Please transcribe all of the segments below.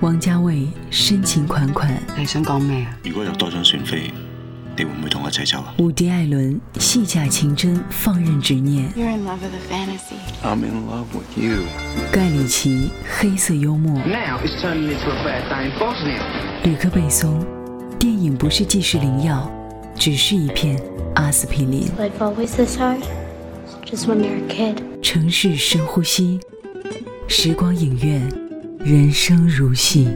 王家衛深情款款，你想講咩啊？如果有多張船飛，你會唔會同我一齊走啊？伍迪·艾倫戲假情真，放任執念，You're in love with a fantasy. I'm in love with you. 盖里奇黑色幽默，Now it's turning into a bad day in Bosnia. 吕克·贝松，电影不是济世灵药，只是一片阿司匹林。Life always this hard? Just when you're a kid. 城市深呼吸，时光影院，人生如戏。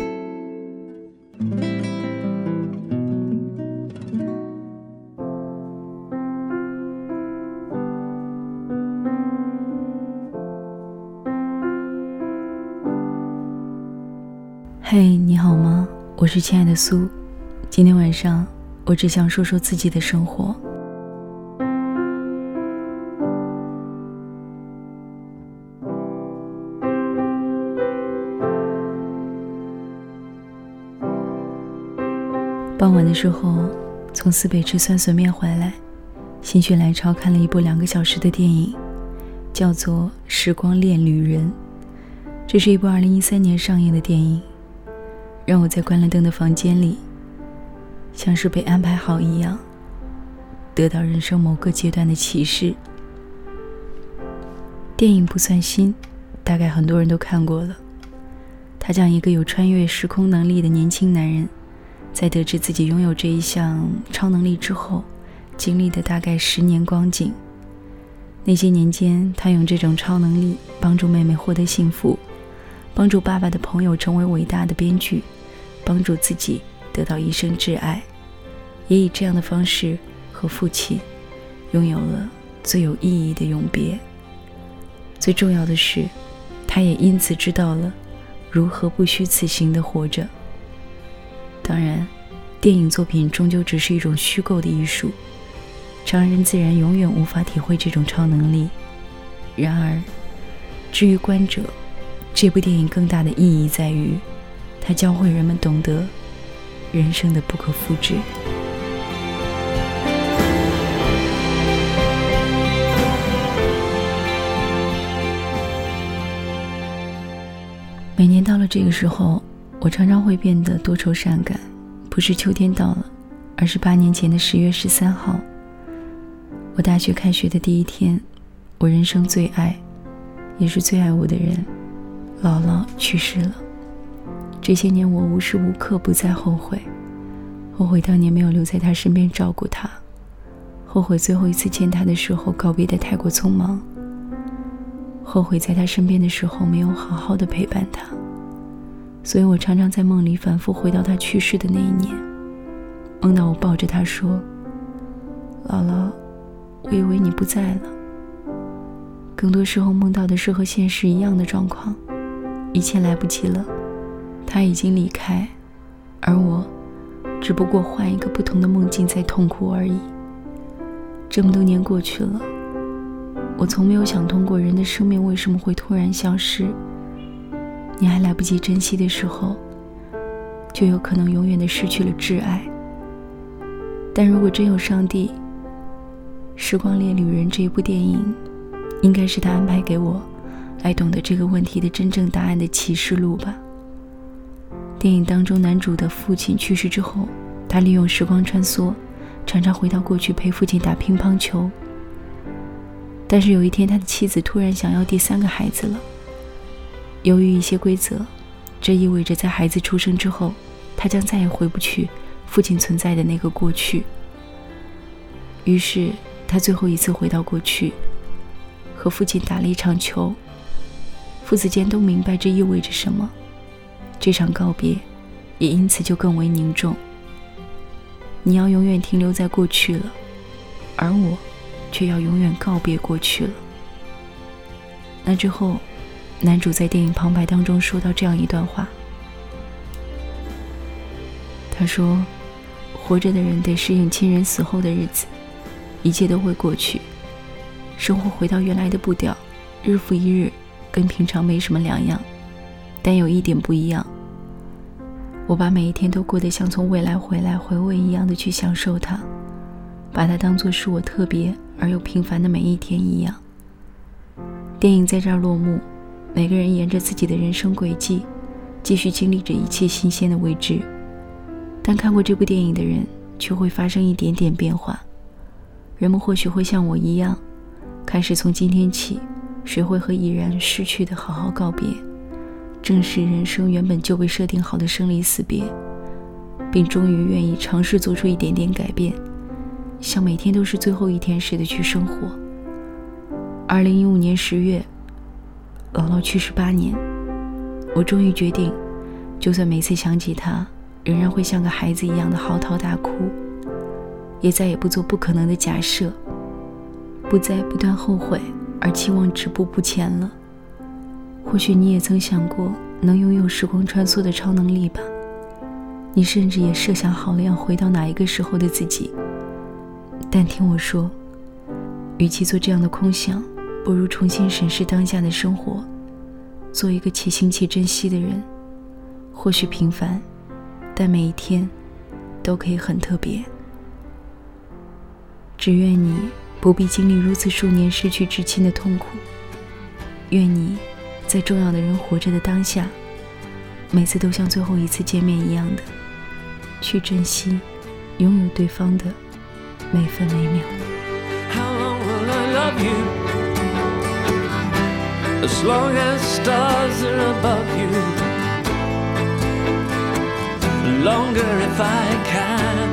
嘿，你好吗？我是亲爱的苏。今天晚上，我只想说说自己的生活。傍晚的时候，从四北吃酸笋面回来，心血来潮看了一部两个小时的电影，叫做《时光恋旅人》。这是一部2013年上映的电影，让我在关了灯的房间里，像是被安排好一样，得到人生某个阶段的启示。电影不算新，大概很多人都看过了。他讲一个有穿越时空能力的年轻男人。在得知自己拥有这一项超能力之后，经历的大概十年光景。那些年间，他用这种超能力帮助妹妹获得幸福，帮助爸爸的朋友成为伟大的编剧，帮助自己得到一生挚爱，也以这样的方式和父亲拥有了最有意义的永别。最重要的是，他也因此知道了如何不虚此行的活着。当然，电影作品终究只是一种虚构的艺术，常人自然永远无法体会这种超能力。然而，至于观者，这部电影更大的意义在于，它教会人们懂得人生的不可复制。每年到了这个时候，我常常会变得多愁善感，不是秋天到了，而是八年前的十月十三号，我大学开学的第一天，我人生最爱，也是最爱我的人，姥姥去世了。这些年，我无时无刻不在后悔，后悔当年没有留在她身边照顾她，后悔最后一次见她的时候告别的太过匆忙，后悔在她身边的时候没有好好的陪伴她。所以我常常在梦里反复回到他去世的那一年，梦到我抱着他说：“姥姥，我以为你不在了。”更多时候梦到的是和现实一样的状况，一切来不及了，他已经离开，而我只不过换一个不同的梦境在痛苦而已。这么多年过去了，我从没有想通过人的生命为什么会突然消失。你还来不及珍惜的时候，就有可能永远的失去了挚爱。但如果真有上帝，《时光恋旅人》这一部电影，应该是他安排给我，来懂得这个问题的真正答案的启示录吧。电影当中，男主的父亲去世之后，他利用时光穿梭，常常回到过去陪父亲打乒乓球。但是有一天，他的妻子突然想要第三个孩子了。由于一些规则，这意味着在孩子出生之后，他将再也回不去父亲存在的那个过去。于是，他最后一次回到过去，和父亲打了一场球。父子间都明白这意味着什么，这场告别也因此就更为凝重。你要永远停留在过去了，而我却要永远告别过去了。那之后。男主在电影旁白当中说到这样一段话，他说：“活着的人得适应亲人死后的日子，一切都会过去，生活回到原来的步调，日复一日，跟平常没什么两样。但有一点不一样，我把每一天都过得像从未来回来回味一样的去享受它，把它当做是我特别而又平凡的每一天一样。”电影在这儿落幕。每个人沿着自己的人生轨迹，继续经历着一切新鲜的未知。但看过这部电影的人，却会发生一点点变化。人们或许会像我一样，开始从今天起，学会和已然逝去的好好告别，正视人生原本就被设定好的生离死别，并终于愿意尝试做出一点点改变，像每天都是最后一天似的去生活。二零一五年十月，姥姥去世八年，我终于决定，就算每次想起她。仍然会像个孩子一样的嚎啕大哭，也再也不做不可能的假设，不再不断后悔而期望止步不前了。或许你也曾想过能拥有时光穿梭的超能力吧？你甚至也设想好了要回到哪一个时候的自己。但听我说，与其做这样的空想，不如重新审视当下的生活，做一个且行且珍惜的人。或许平凡。但每一天都可以很特别。只愿你不必经历如此数年失去至亲的痛苦。愿你在重要的人活着的当下，每次都像最后一次见面一样的去珍惜拥有对方的每分每秒。Longer if I can.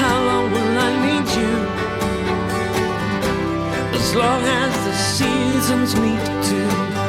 How long will I need you? As long as the seasons meet to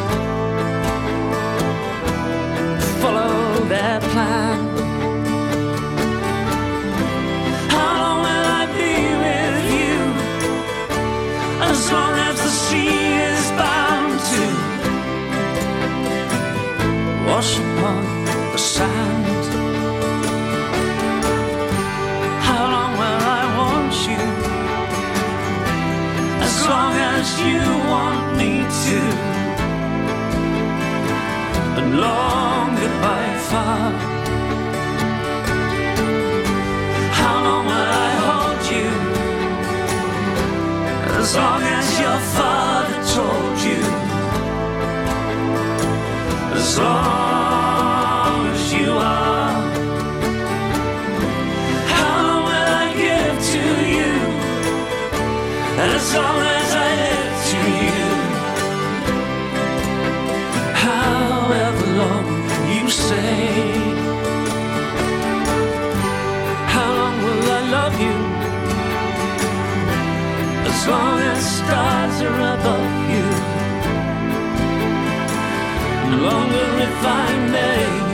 As long as you want me to. And long goodbye far. As long as your longer if I may.